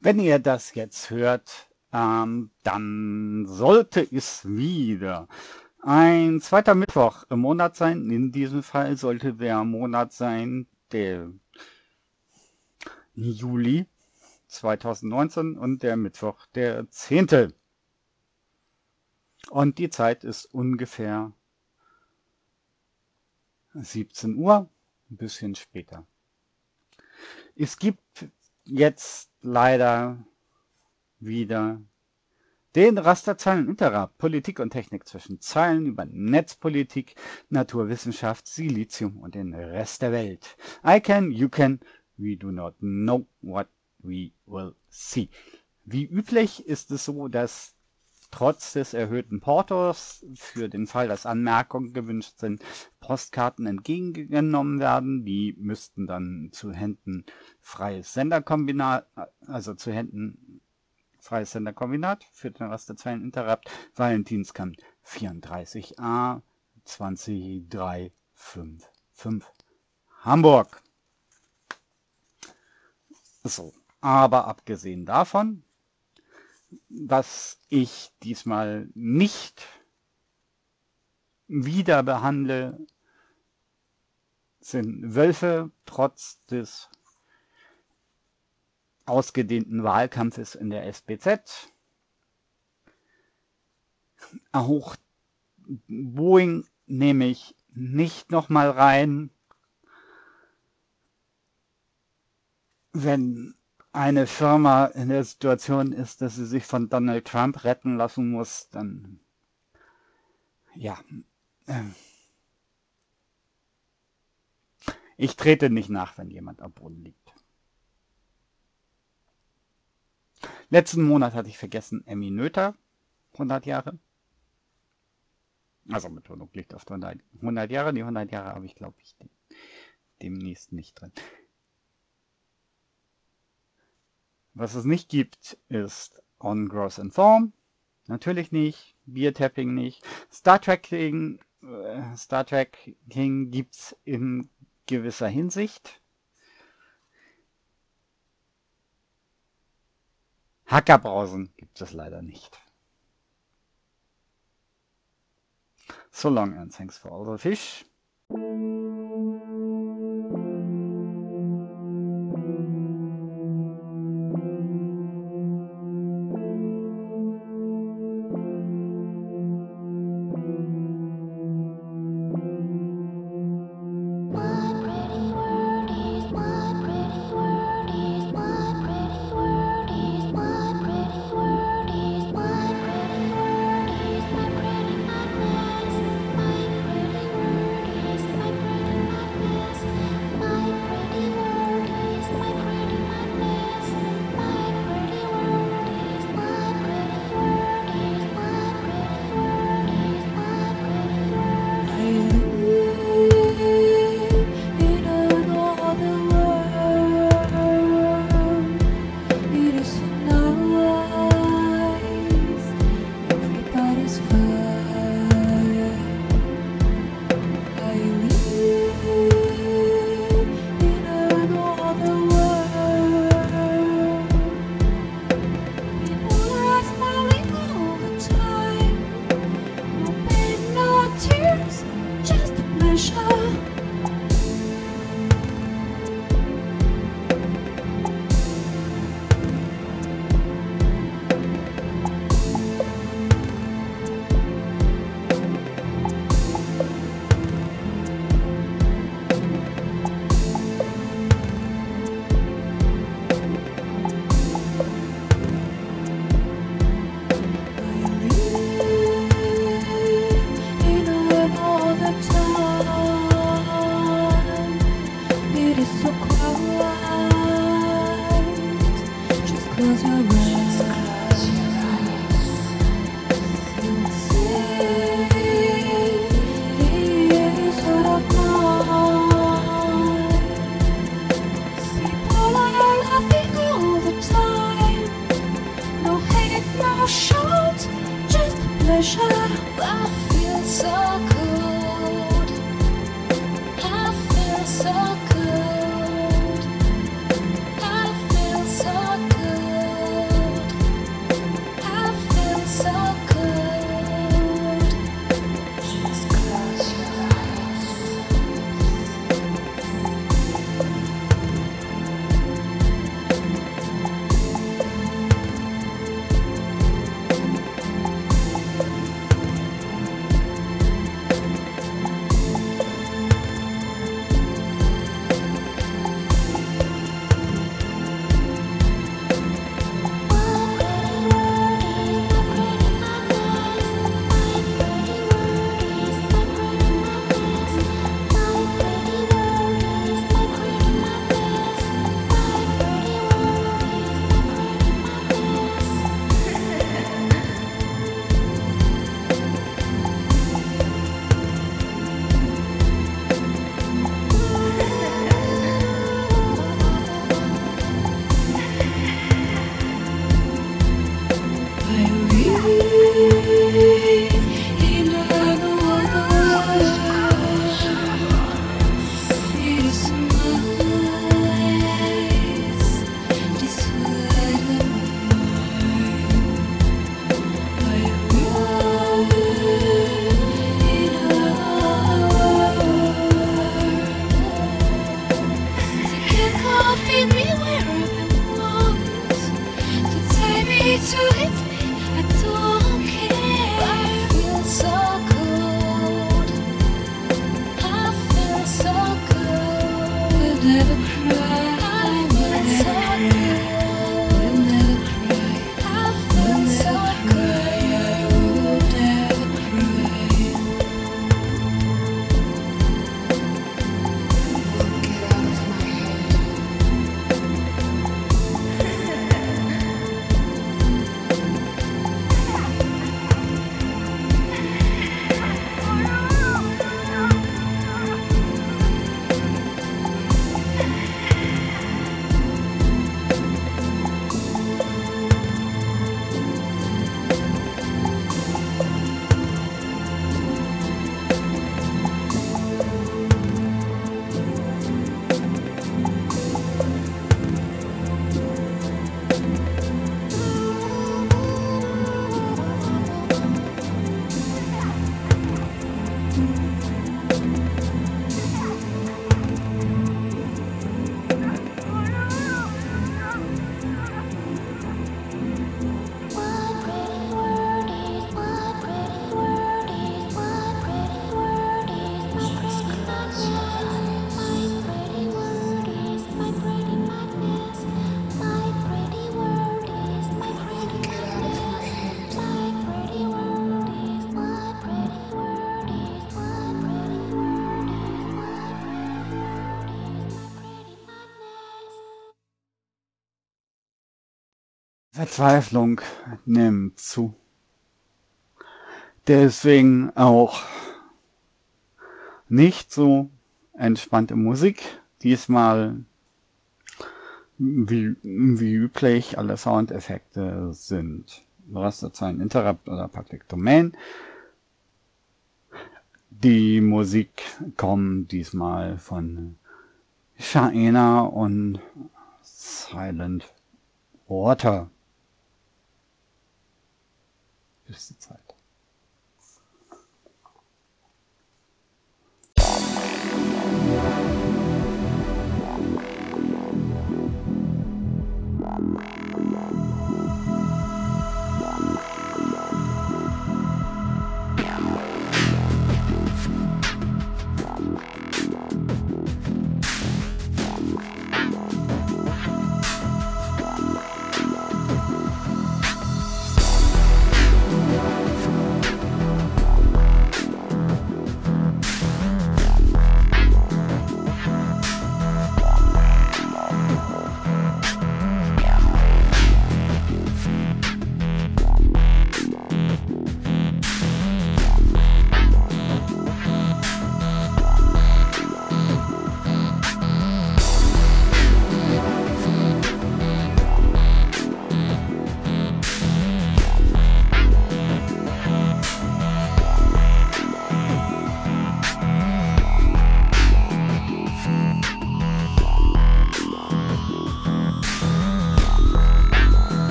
Wenn ihr das jetzt hört, ähm, dann sollte es wieder ein zweiter Mittwoch im Monat sein. In diesem Fall sollte der Monat sein, der Juli 2019 und der Mittwoch der 10. Und die Zeit ist ungefähr 17 Uhr, ein bisschen später. Es gibt jetzt leider wieder den Rasterzeilen-Interrap Politik und Technik zwischen Zeilen über Netzpolitik, Naturwissenschaft, Silizium und den Rest der Welt. I can, you can, we do not know what we will see. Wie üblich ist es so, dass trotz des erhöhten Portos für den Fall, dass Anmerkungen gewünscht sind, Postkarten entgegengenommen werden. Die müssten dann zu Händen freies Senderkombinat, also zu Händen freies Senderkombinat für den Rasterzeilen Interrupt, Valentinskampf 34a 20355 Hamburg. So, aber abgesehen davon was ich diesmal nicht wieder behandle, sind Wölfe trotz des ausgedehnten Wahlkampfes in der SBZ. Auch Boeing nehme ich nicht nochmal rein. Wenn eine Firma in der Situation ist, dass sie sich von Donald Trump retten lassen muss, dann ja. Ähm, ich trete nicht nach, wenn jemand am Boden liegt. Letzten Monat hatte ich vergessen, Emmy Noether, 100 Jahre. Also Betonung liegt auf 100, 100 Jahre. Die 100 Jahre habe ich, glaube ich, demnächst nicht drin. Was es nicht gibt, ist On Growth and Form. Natürlich nicht. Beer Tapping nicht. Star Trek King, äh, Star Trek King in gewisser Hinsicht. Hackerbrausen gibt es leider nicht. So long and thanks for all the fish. around Verzweiflung nimmt zu. Deswegen auch nicht so entspannte Musik. Diesmal wie, wie üblich, alle Soundeffekte sind Rasterzeilen Interrupt oder Public Domain. Die Musik kommt diesmal von Shaina und Silent Water. Die Zeit.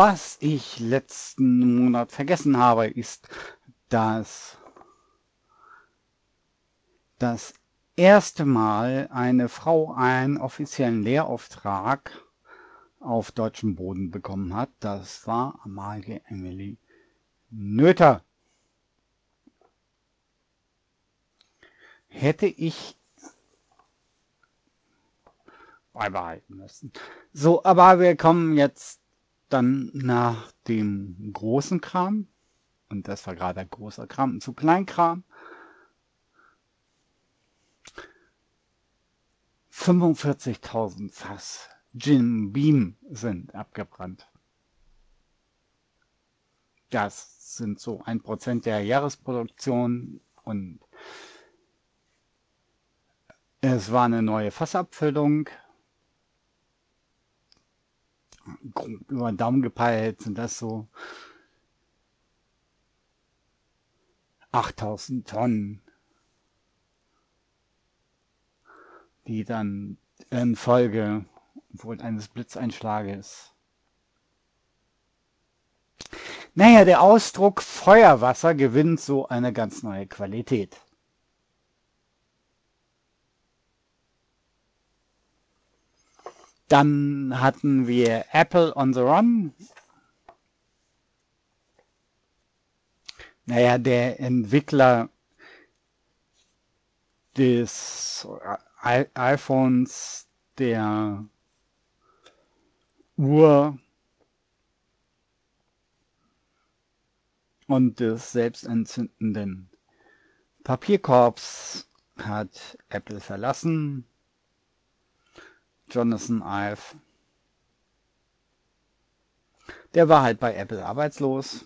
Was ich letzten Monat vergessen habe, ist, dass das erste Mal eine Frau einen offiziellen Lehrauftrag auf deutschem Boden bekommen hat. Das war Amalie Emily Nöther. Hätte ich beibehalten müssen. So, aber wir kommen jetzt dann nach dem großen Kram. Und das war gerade großer Kram zu Kleinkram. 45.000 Fass Jim Beam sind abgebrannt. Das sind so ein Prozent der Jahresproduktion und es war eine neue Fassabfüllung. Über den Daumen gepeilt sind das so 8000 Tonnen, die dann in Folge wohl eines Blitzeinschlages. Naja, der Ausdruck Feuerwasser gewinnt so eine ganz neue Qualität. Dann hatten wir Apple on the Run. Naja, der Entwickler des iPhones, der Uhr und des selbstentzündenden Papierkorbs hat Apple verlassen. Jonathan Ive. Der war halt bei Apple arbeitslos.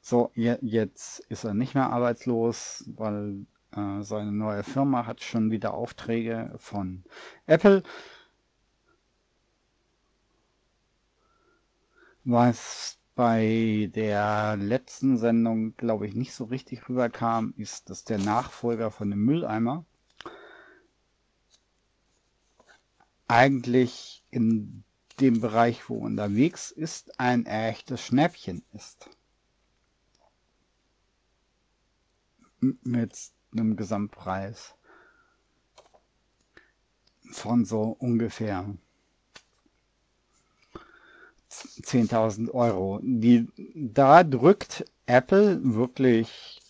So, jetzt ist er nicht mehr arbeitslos, weil äh, seine neue Firma hat schon wieder Aufträge von Apple. Was bei der letzten Sendung, glaube ich, nicht so richtig rüberkam, ist, dass der Nachfolger von dem Mülleimer eigentlich in dem Bereich, wo unterwegs ist, ein echtes Schnäppchen ist. Mit einem Gesamtpreis von so ungefähr 10.000 Euro. Die, da drückt Apple wirklich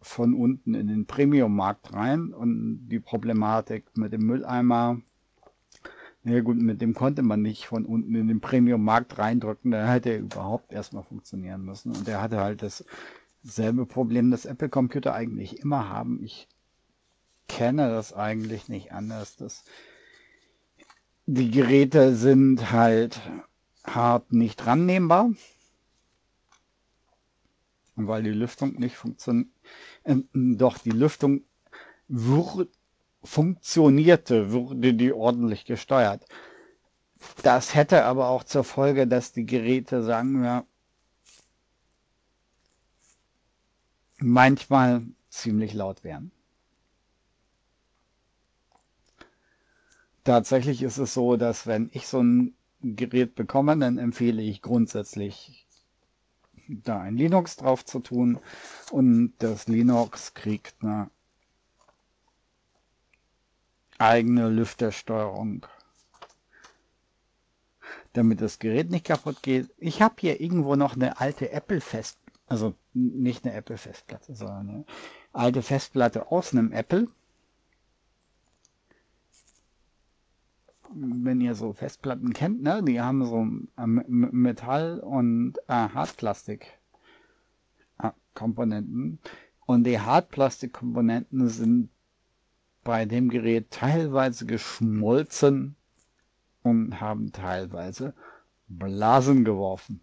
von unten in den Premium-Markt rein und die Problematik mit dem Mülleimer, ja gut, mit dem konnte man nicht von unten in den Premium-Markt reindrücken, da hätte er überhaupt erstmal funktionieren müssen. Und er hatte halt dasselbe Problem, das Apple-Computer eigentlich immer haben. Ich kenne das eigentlich nicht anders. dass die Geräte sind halt hart nicht rannehmbar, weil die Lüftung nicht funktioniert. Äh, doch die Lüftung funktionierte, wurde die ordentlich gesteuert. Das hätte aber auch zur Folge, dass die Geräte, sagen wir, manchmal ziemlich laut wären. Tatsächlich ist es so, dass wenn ich so ein Gerät bekomme, dann empfehle ich grundsätzlich da ein Linux drauf zu tun und das Linux kriegt eine eigene Lüftersteuerung, damit das Gerät nicht kaputt geht. Ich habe hier irgendwo noch eine alte Apple Fest, also nicht eine Apple Festplatte, sondern eine alte Festplatte aus einem Apple wenn ihr so Festplatten kennt, ne, die haben so äh, Metall und äh, Hartplastik äh, und die Hartplastikkomponenten sind bei dem Gerät teilweise geschmolzen und haben teilweise Blasen geworfen.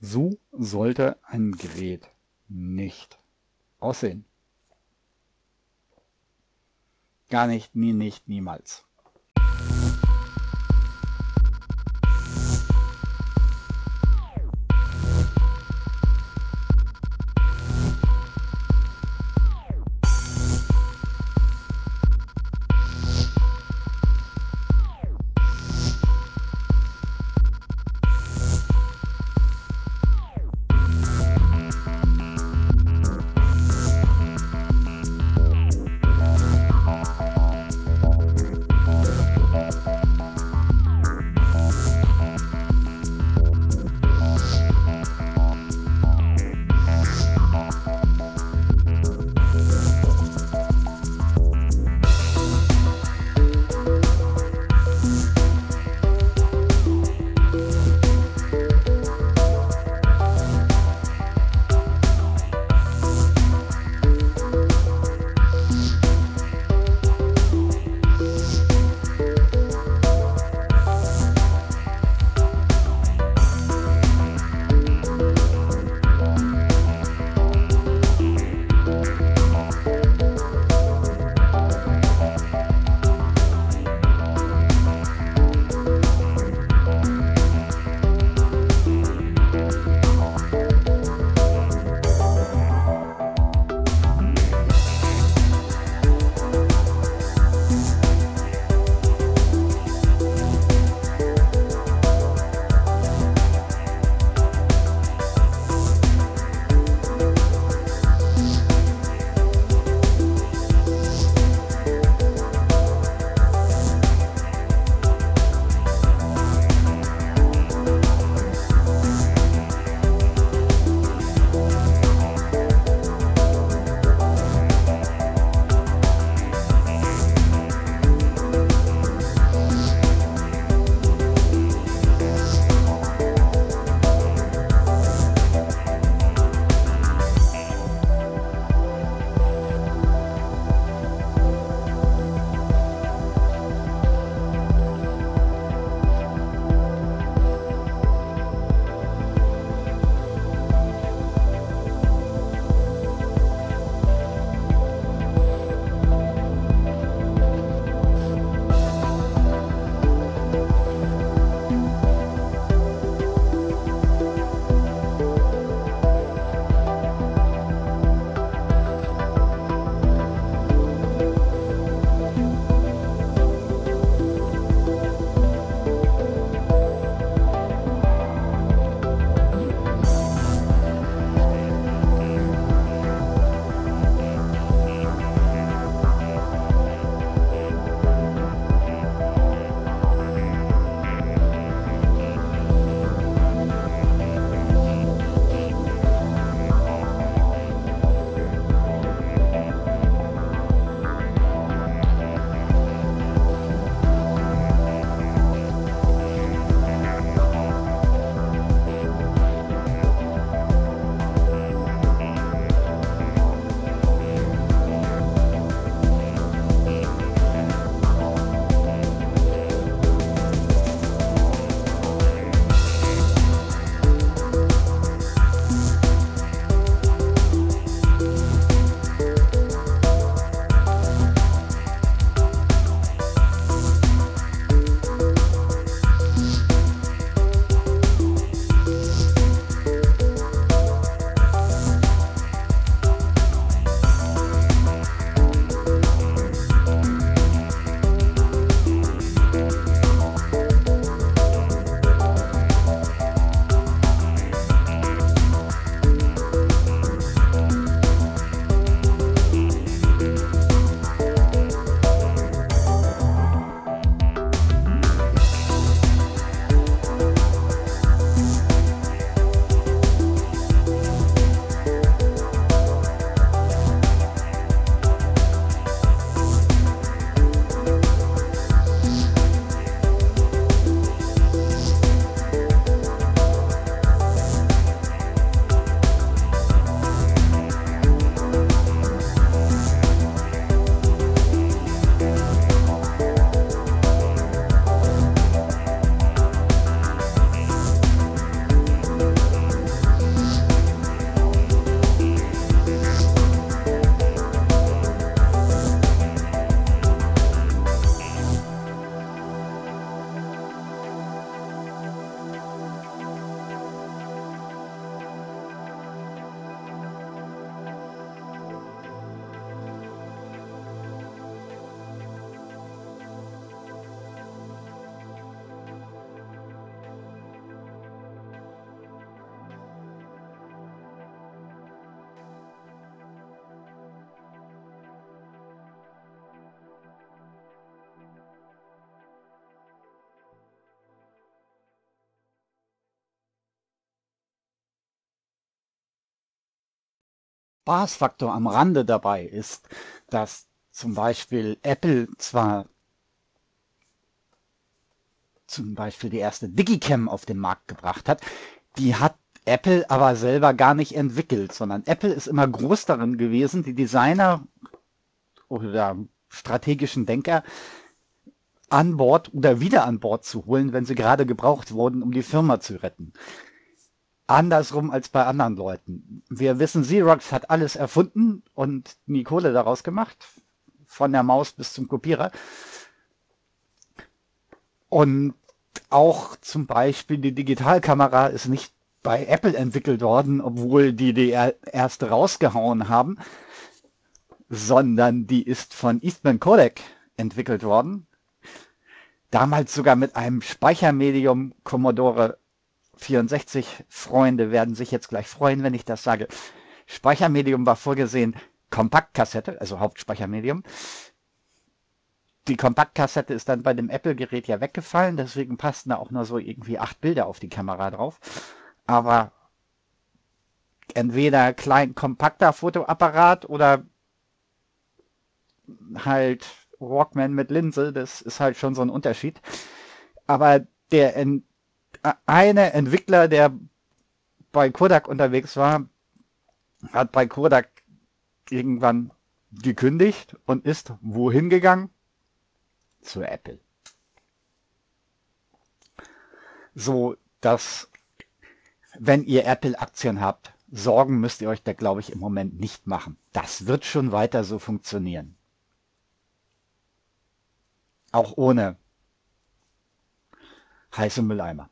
So sollte ein Gerät nicht aussehen. Gar nicht, nie, nicht, niemals. Spaßfaktor am Rande dabei ist, dass zum Beispiel Apple zwar zum Beispiel die erste Digicam auf den Markt gebracht hat, die hat Apple aber selber gar nicht entwickelt, sondern Apple ist immer groß darin gewesen, die Designer oder strategischen Denker an Bord oder wieder an Bord zu holen, wenn sie gerade gebraucht wurden, um die Firma zu retten. Andersrum als bei anderen Leuten. Wir wissen, Xerox hat alles erfunden und die Kohle daraus gemacht. Von der Maus bis zum Kopierer. Und auch zum Beispiel die Digitalkamera ist nicht bei Apple entwickelt worden, obwohl die die erste rausgehauen haben, sondern die ist von Eastman Kodak entwickelt worden. Damals sogar mit einem Speichermedium Commodore 64. Freunde werden sich jetzt gleich freuen, wenn ich das sage. Speichermedium war vorgesehen Kompaktkassette, also Hauptspeichermedium. Die Kompaktkassette ist dann bei dem Apple-Gerät ja weggefallen, deswegen passten da auch nur so irgendwie acht Bilder auf die Kamera drauf. Aber entweder klein kompakter Fotoapparat oder halt Walkman mit Linse, das ist halt schon so ein Unterschied. Aber der eine Entwickler, der bei Kodak unterwegs war, hat bei Kodak irgendwann gekündigt und ist wohin gegangen? Zu Apple. So, dass wenn ihr Apple-Aktien habt, Sorgen müsst ihr euch da, glaube ich, im Moment nicht machen. Das wird schon weiter so funktionieren. Auch ohne heiße Mülleimer.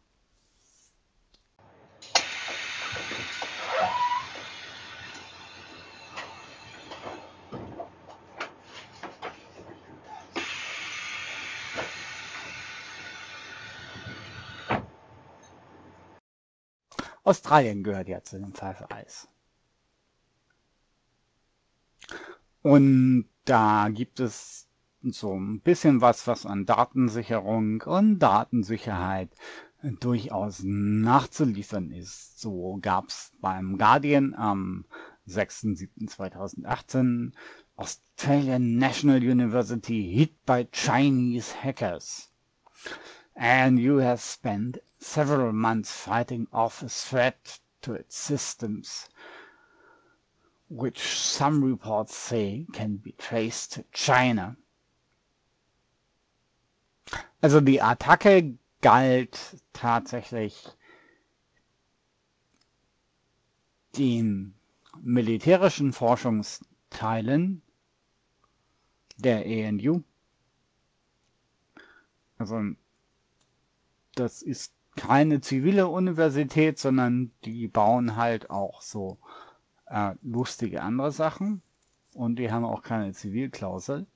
Australien gehört ja zu dem Pfeifeis. Und da gibt es so ein bisschen was, was an Datensicherung und Datensicherheit durchaus nachzuliefern ist. So gab es beim Guardian am 6.7.2018 Australian National University hit by Chinese hackers. And you have spent several months fighting off a threat to its systems, which some reports say can be traced to China. Also die Attacke galt tatsächlich den militärischen Forschungsteilen der ENU. Also das ist keine zivile Universität, sondern die bauen halt auch so äh, lustige andere Sachen und die haben auch keine Zivilklausel.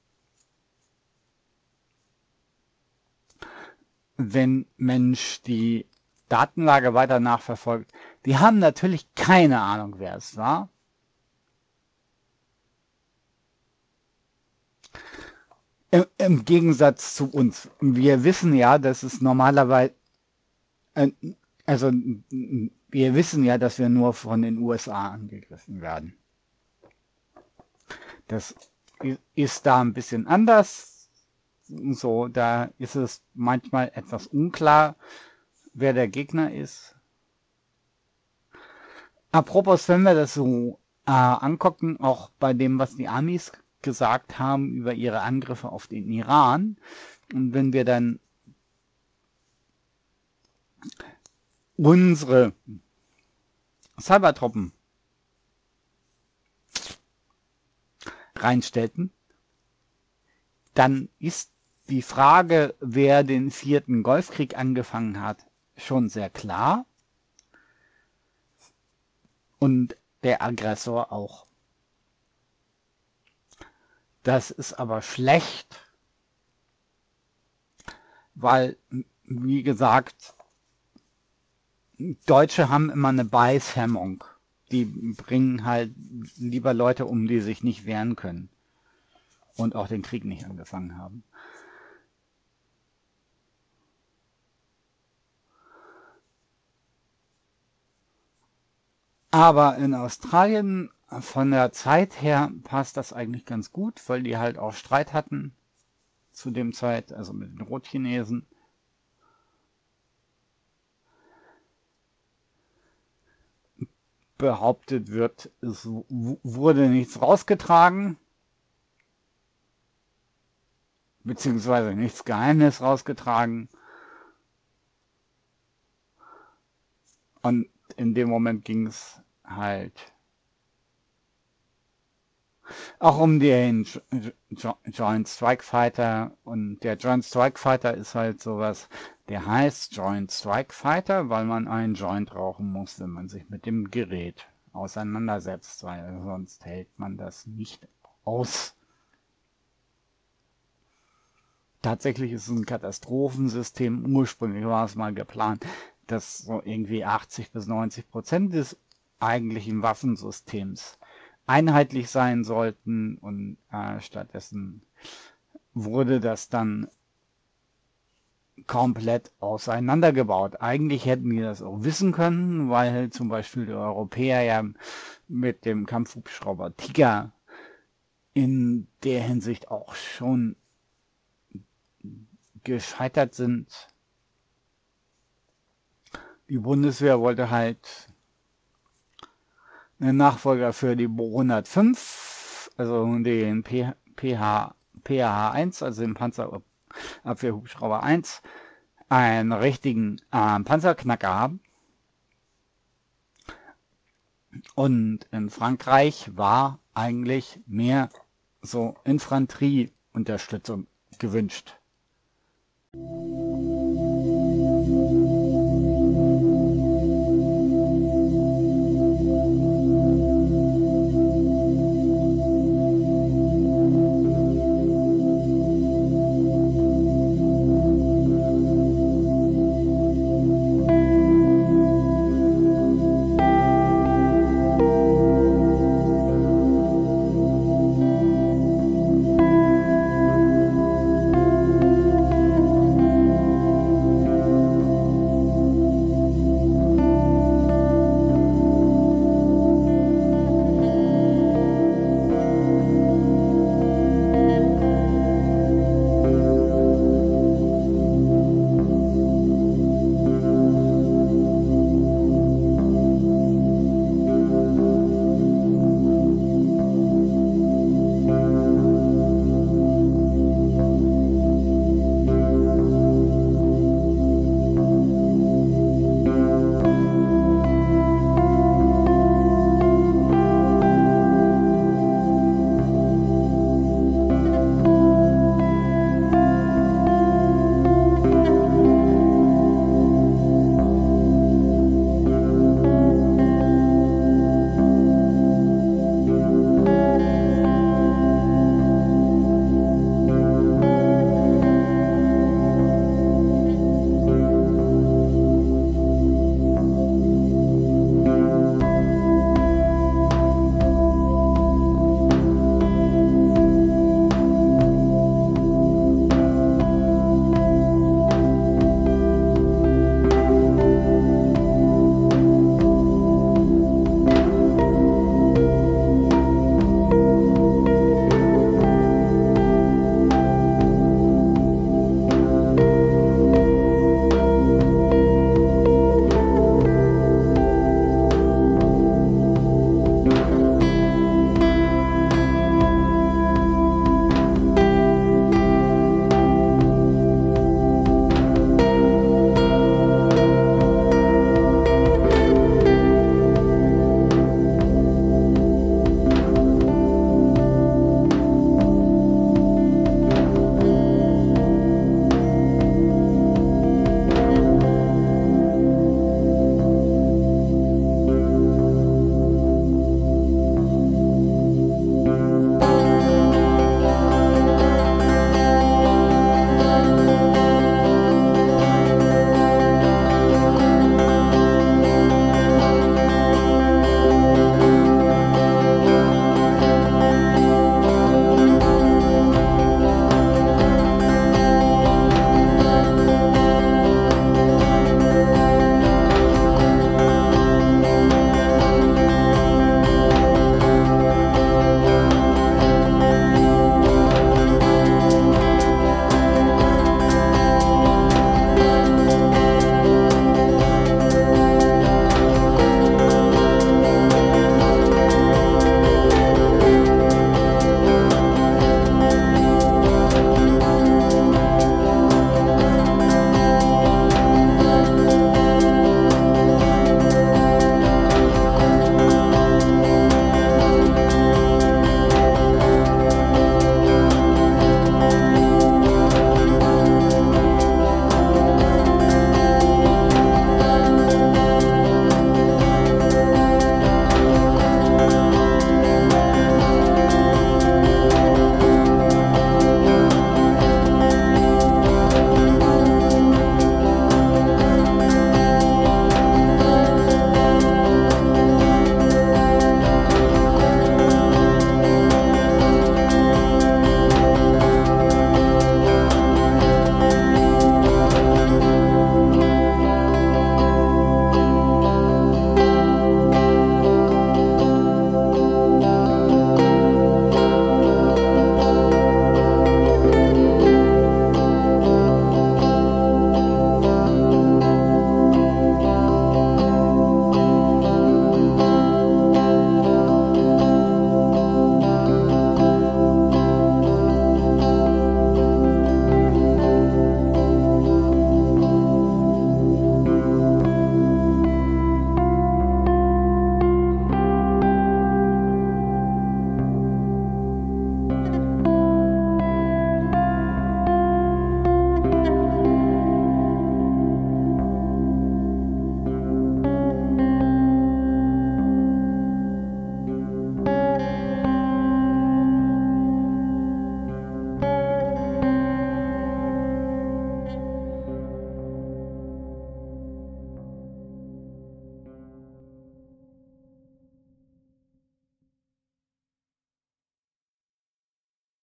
Wenn Mensch die Datenlage weiter nachverfolgt, die haben natürlich keine Ahnung, wer es war. Im, Im Gegensatz zu uns. Wir wissen ja, dass es normalerweise also wir wissen ja, dass wir nur von den USA angegriffen werden. Das ist da ein bisschen anders. So, da ist es manchmal etwas unklar, wer der Gegner ist. Apropos, wenn wir das so äh, angucken, auch bei dem, was die Amis gesagt haben über ihre Angriffe auf den Iran, und wenn wir dann unsere Cybertruppen reinstellten, dann ist die Frage, wer den vierten Golfkrieg angefangen hat, schon sehr klar. Und der Aggressor auch. Das ist aber schlecht, weil, wie gesagt, Deutsche haben immer eine Beißhemmung. Die bringen halt lieber Leute um, die sich nicht wehren können. Und auch den Krieg nicht angefangen haben. Aber in Australien von der Zeit her passt das eigentlich ganz gut, weil die halt auch Streit hatten zu dem Zeit, also mit den Rotchinesen. Behauptet wird, es wurde nichts rausgetragen, beziehungsweise nichts Geheimnis rausgetragen. Und in dem Moment ging es halt auch um den Joint Strike Fighter. Und der Joint Strike Fighter ist halt sowas, der heißt Joint Strike Fighter, weil man einen Joint rauchen muss, wenn man sich mit dem Gerät auseinandersetzt, weil sonst hält man das nicht aus. Tatsächlich ist es ein Katastrophensystem. Ursprünglich war es mal geplant, dass so irgendwie 80 bis 90 Prozent des eigentlichen Waffensystems einheitlich sein sollten und äh, stattdessen wurde das dann komplett auseinandergebaut. Eigentlich hätten wir das auch wissen können, weil zum Beispiel die Europäer ja mit dem Kampfhubschrauber Tiger in der Hinsicht auch schon gescheitert sind. Die Bundeswehr wollte halt einen Nachfolger für die Bo 105, also den PH, PH1, also den Panzerabwehrhubschrauber 1, einen richtigen äh, Panzerknacker haben. Und in Frankreich war eigentlich mehr so Infanterieunterstützung gewünscht.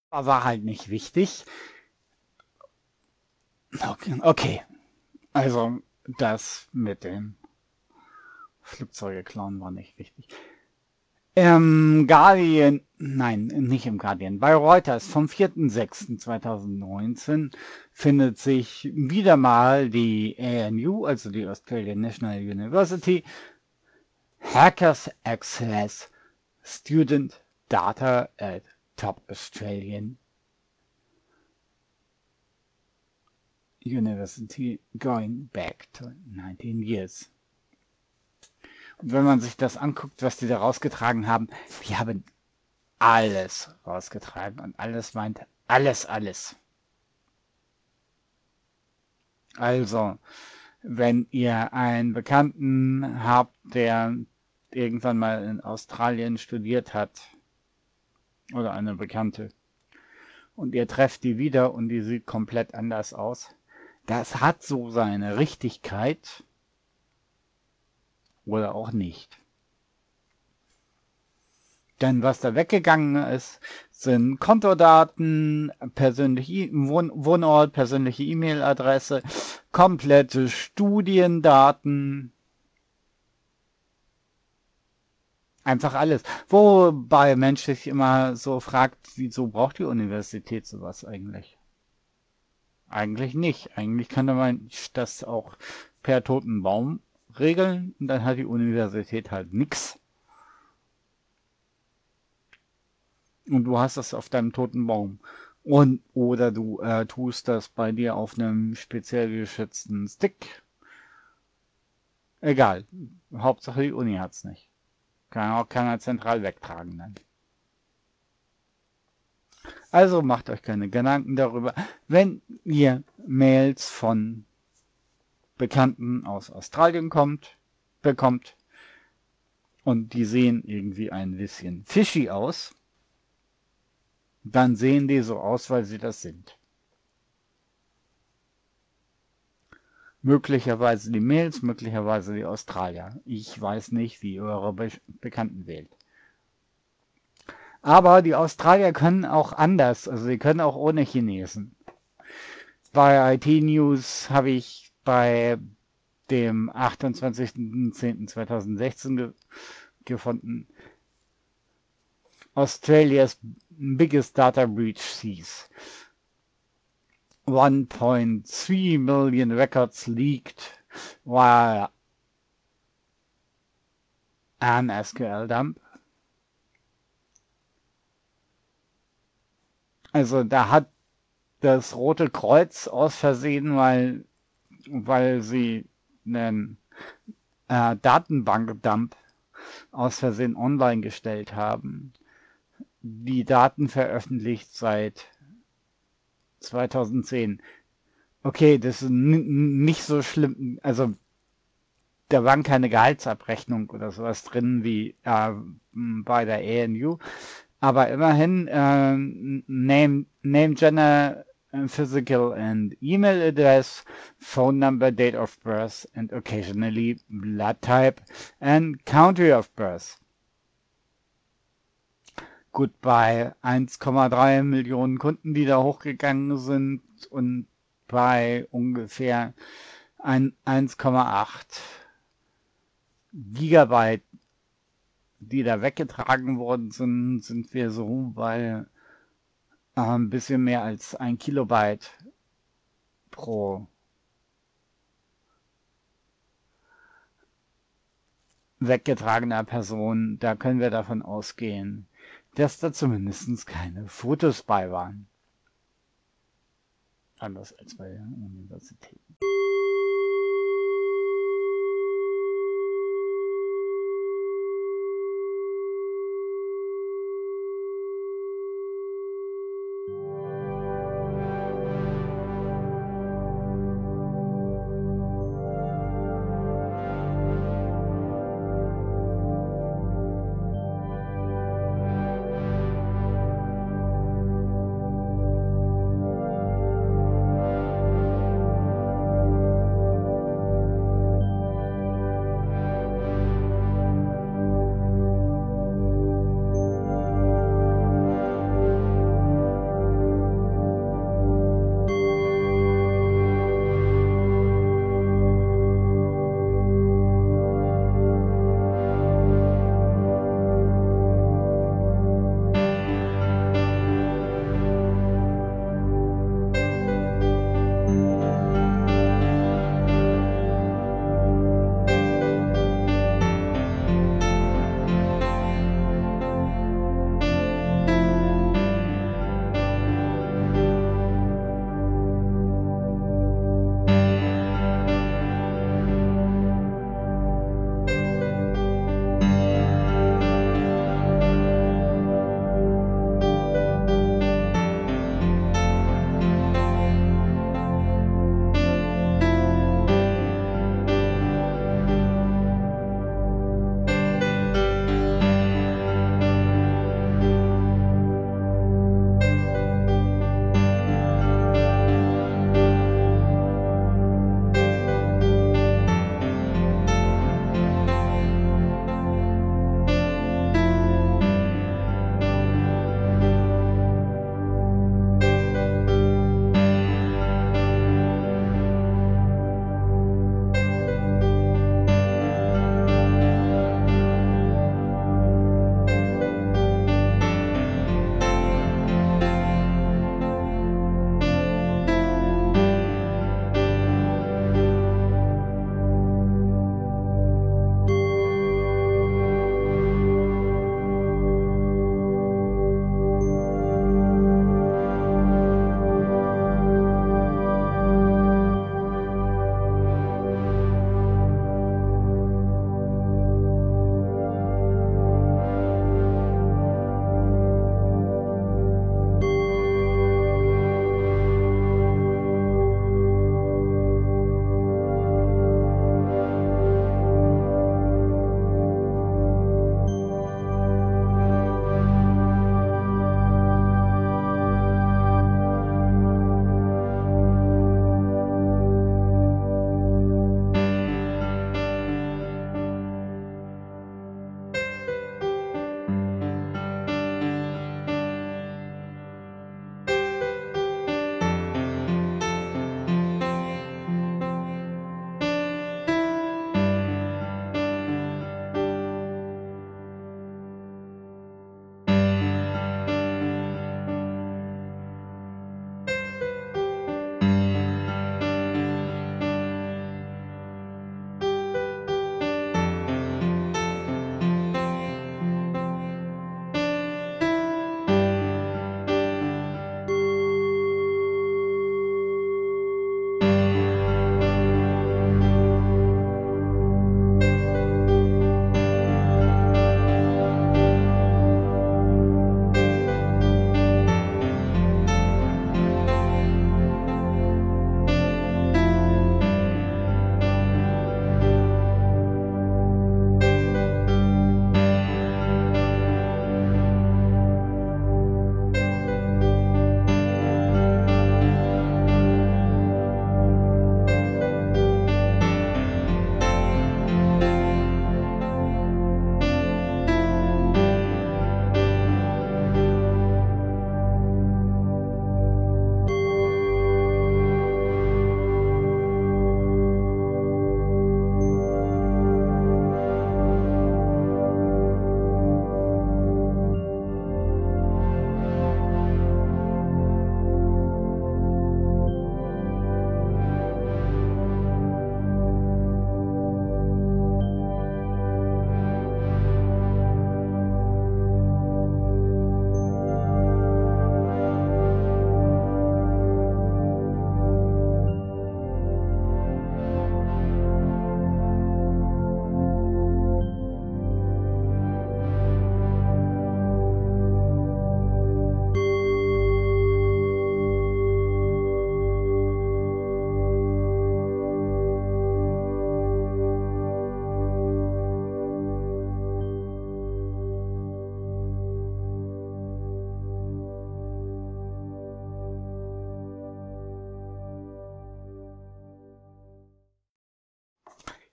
War halt nicht wichtig. Okay, okay. also das mit dem Flugzeuge klauen war nicht wichtig. Im Guardian, nein, nicht im Guardian, bei Reuters vom 4.6.2019 findet sich wieder mal die ANU, also die Australian National University, Hackers Access Student Data at Top Australian University going back to 19 years. Und wenn man sich das anguckt, was die da rausgetragen haben, die haben alles rausgetragen und alles meint alles, alles. Also, wenn ihr einen Bekannten habt, der irgendwann mal in Australien studiert hat, oder eine Bekannte, und ihr trefft die wieder und die sieht komplett anders aus, das hat so seine Richtigkeit, oder auch nicht. Denn was da weggegangen ist, sind Kontodaten, persönliche Wohn Wohnort, persönliche E-Mail-Adresse, komplette Studiendaten. Einfach alles. Wobei Mensch sich immer so fragt, wieso braucht die Universität sowas eigentlich? Eigentlich nicht. Eigentlich könnte man das auch per toten Baum Regeln und dann hat die Universität halt nix. Und du hast das auf deinem toten Baum. Und, oder du äh, tust das bei dir auf einem speziell geschützten Stick. Egal. Hauptsache die Uni hat's nicht. Kann auch keiner zentral wegtragen dann. Also macht euch keine Gedanken darüber. Wenn ihr Mails von Bekannten aus Australien kommt, bekommt. Und die sehen irgendwie ein bisschen fishy aus. Dann sehen die so aus, weil sie das sind. Möglicherweise die Mails, möglicherweise die Australier. Ich weiß nicht, wie ihr eure Be Bekannten wählt. Aber die Australier können auch anders, also sie können auch ohne Chinesen. Bei IT News habe ich bei dem 28.10.2016 ge gefunden. Australia's biggest data breach sees 1.3 million records leaked via an SQL dump. Also da hat das Rote Kreuz aus Versehen, weil weil sie einen äh, Datenbankdump aus Versehen online gestellt haben. Die Daten veröffentlicht seit 2010. Okay, das ist nicht so schlimm. Also da waren keine Gehaltsabrechnung oder sowas drin wie äh, bei der ANU. Aber immerhin äh, Name, Name Gender physical and email address, phone number, date of birth, and occasionally blood type and country of birth. Gut, bei 1,3 Millionen Kunden, die da hochgegangen sind und bei ungefähr 1,8 Gigabyte, die da weggetragen worden sind, sind wir so bei ein bisschen mehr als ein Kilobyte pro weggetragener Person. Da können wir davon ausgehen, dass da zumindest keine Fotos bei waren. Anders als bei der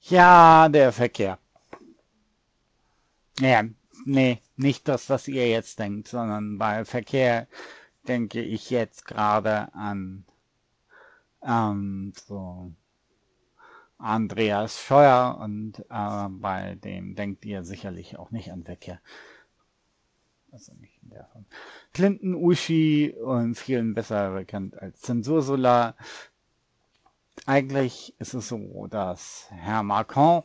Ja, der Verkehr. Ja, nee, nicht das, was ihr jetzt denkt, sondern bei Verkehr denke ich jetzt gerade an ähm, so Andreas Scheuer und äh, bei dem denkt ihr sicherlich auch nicht an Verkehr. Also nicht in der Form. Clinton Uschi und vielen besser bekannt als Zensursolar. Eigentlich ist es so, dass Herr Macron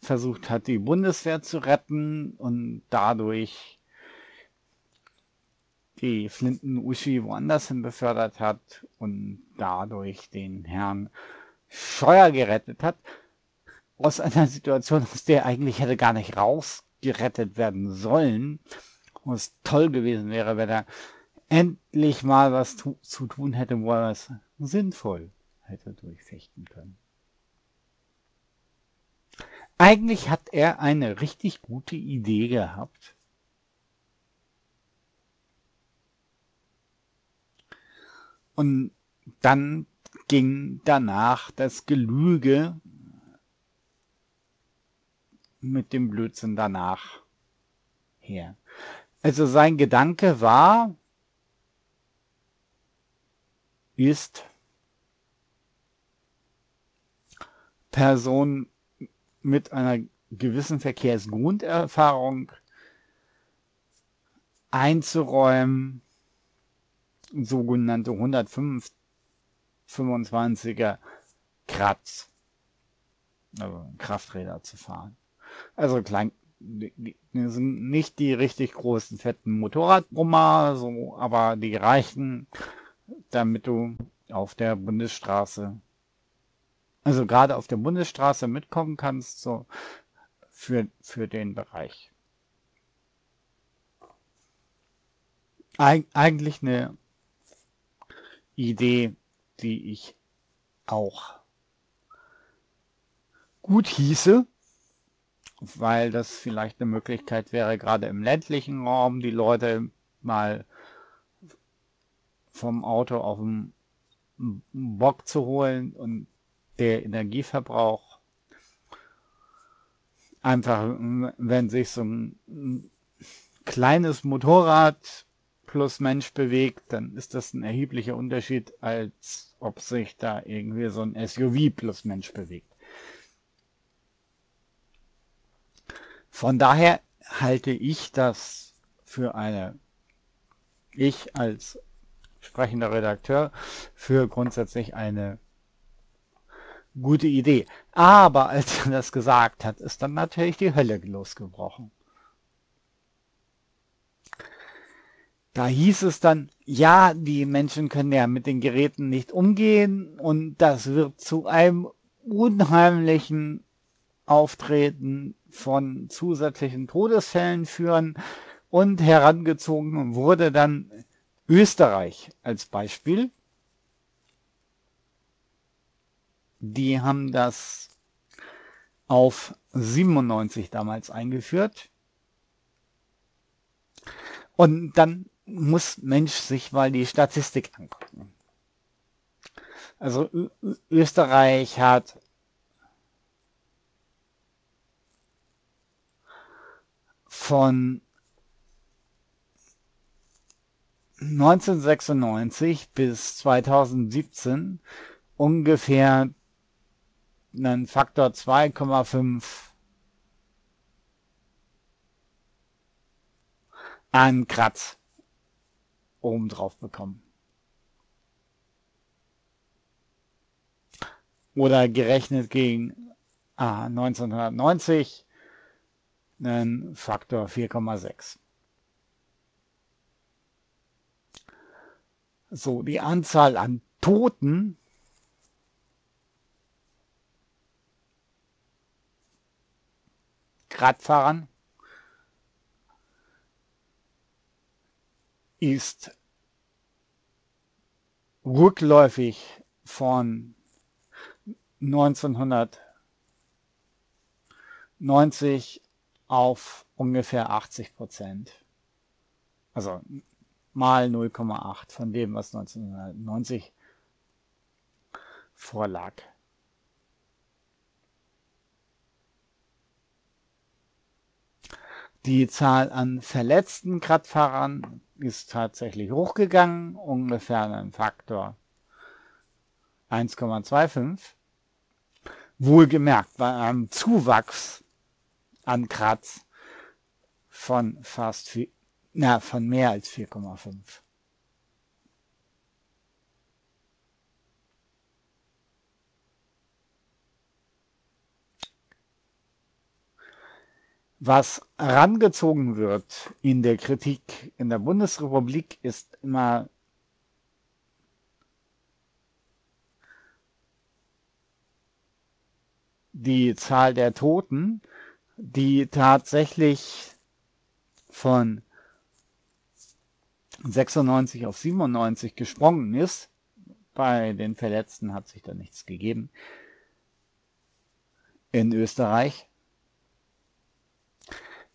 versucht hat, die Bundeswehr zu retten und dadurch die Flinten-Uschi woanders hin befördert hat und dadurch den Herrn Scheuer gerettet hat. Aus einer Situation, aus der eigentlich hätte gar nicht rausgerettet werden sollen. Und es toll gewesen wäre, wenn er endlich mal was tu zu tun hätte, wo er es sinnvoll hätte durchfechten können. Eigentlich hat er eine richtig gute Idee gehabt. Und dann ging danach das Gelüge mit dem Blödsinn danach her. Also sein Gedanke war, ist Person mit einer gewissen Verkehrsgrunderfahrung einzuräumen, sogenannte 125er Kratz, also Krafträder zu fahren. Also klein, die sind nicht die richtig großen fetten Motorradbrummer, so, aber die reichen, damit du auf der Bundesstraße also gerade auf der Bundesstraße mitkommen kannst, so für, für den Bereich. Eig eigentlich eine Idee, die ich auch gut hieße, weil das vielleicht eine Möglichkeit wäre, gerade im ländlichen Raum die Leute mal vom Auto auf den Bock zu holen und der Energieverbrauch einfach, wenn sich so ein kleines Motorrad plus Mensch bewegt, dann ist das ein erheblicher Unterschied, als ob sich da irgendwie so ein SUV plus Mensch bewegt. Von daher halte ich das für eine, ich als sprechender Redakteur, für grundsätzlich eine gute Idee. Aber als er das gesagt hat, ist dann natürlich die Hölle losgebrochen. Da hieß es dann, ja, die Menschen können ja mit den Geräten nicht umgehen und das wird zu einem unheimlichen Auftreten von zusätzlichen Todesfällen führen und herangezogen wurde dann Österreich als Beispiel. Die haben das auf 97 damals eingeführt. Und dann muss Mensch sich mal die Statistik angucken. Also Ö Österreich hat von 1996 bis 2017 ungefähr einen Faktor 2,5 an Kratz oben drauf bekommen. Oder gerechnet gegen ah, 1990 einen Faktor 4,6. So, die Anzahl an Toten Radfahrern ist rückläufig von 1990 auf ungefähr 80 Prozent. Also mal 0,8 von dem, was 1990 vorlag. Die Zahl an verletzten Radfahrern ist tatsächlich hochgegangen, ungefähr ein Faktor 1,25. Wohlgemerkt bei einem Zuwachs an Kratz von fast na, von mehr als 4,5. Was herangezogen wird in der Kritik in der Bundesrepublik ist immer die Zahl der Toten, die tatsächlich von 96 auf 97 gesprungen ist. Bei den Verletzten hat sich da nichts gegeben. In Österreich.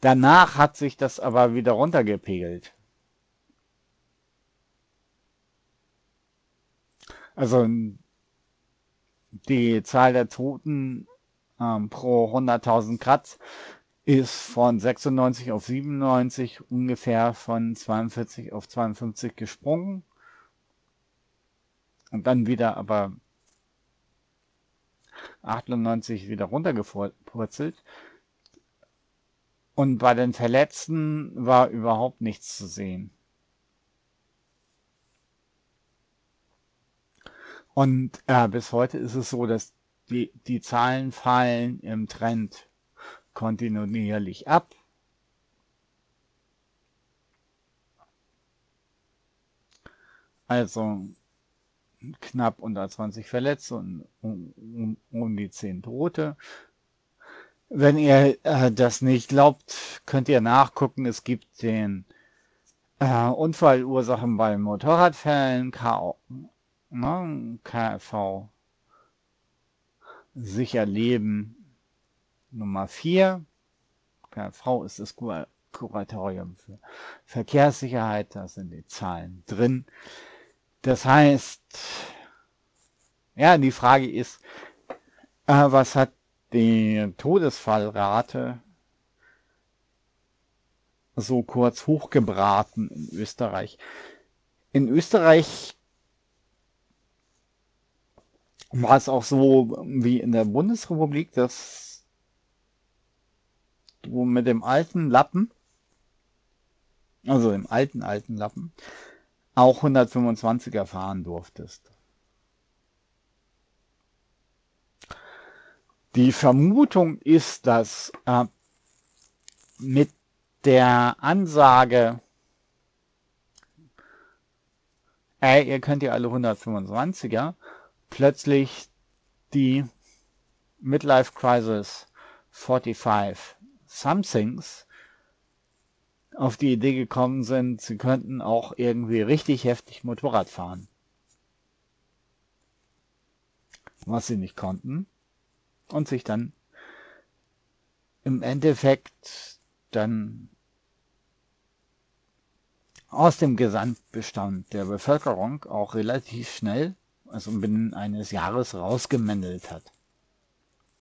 Danach hat sich das aber wieder runtergepegelt. Also die Zahl der Toten ähm, pro 100.000 Kratz ist von 96 auf 97 ungefähr von 42 auf 52 gesprungen. Und dann wieder aber 98 wieder runtergepurzelt. Und bei den Verletzten war überhaupt nichts zu sehen. Und äh, bis heute ist es so, dass die, die Zahlen fallen im Trend kontinuierlich ab. Also knapp unter 20 Verletzte und um, um, um die 10 Tote. Wenn ihr äh, das nicht glaubt, könnt ihr nachgucken. Es gibt den äh, Unfallursachen bei Motorradfällen, K ne, KV sicher leben Nummer 4. KV ist das Kuratorium für Verkehrssicherheit, da sind die Zahlen drin. Das heißt, ja, die Frage ist, äh, was hat die Todesfallrate so kurz hochgebraten in Österreich? In Österreich war es auch so wie in der Bundesrepublik, dass du mit dem alten Lappen, also im alten, alten Lappen, auch 125er fahren durftest. Die Vermutung ist, dass äh, mit der Ansage, ey, ihr könnt ja alle 125er, plötzlich die Midlife Crisis 45 Somethings auf die Idee gekommen sind, sie könnten auch irgendwie richtig heftig Motorrad fahren. Was sie nicht konnten. Und sich dann im Endeffekt dann aus dem Gesamtbestand der Bevölkerung auch relativ schnell also binnen eines Jahres rausgemändelt hat.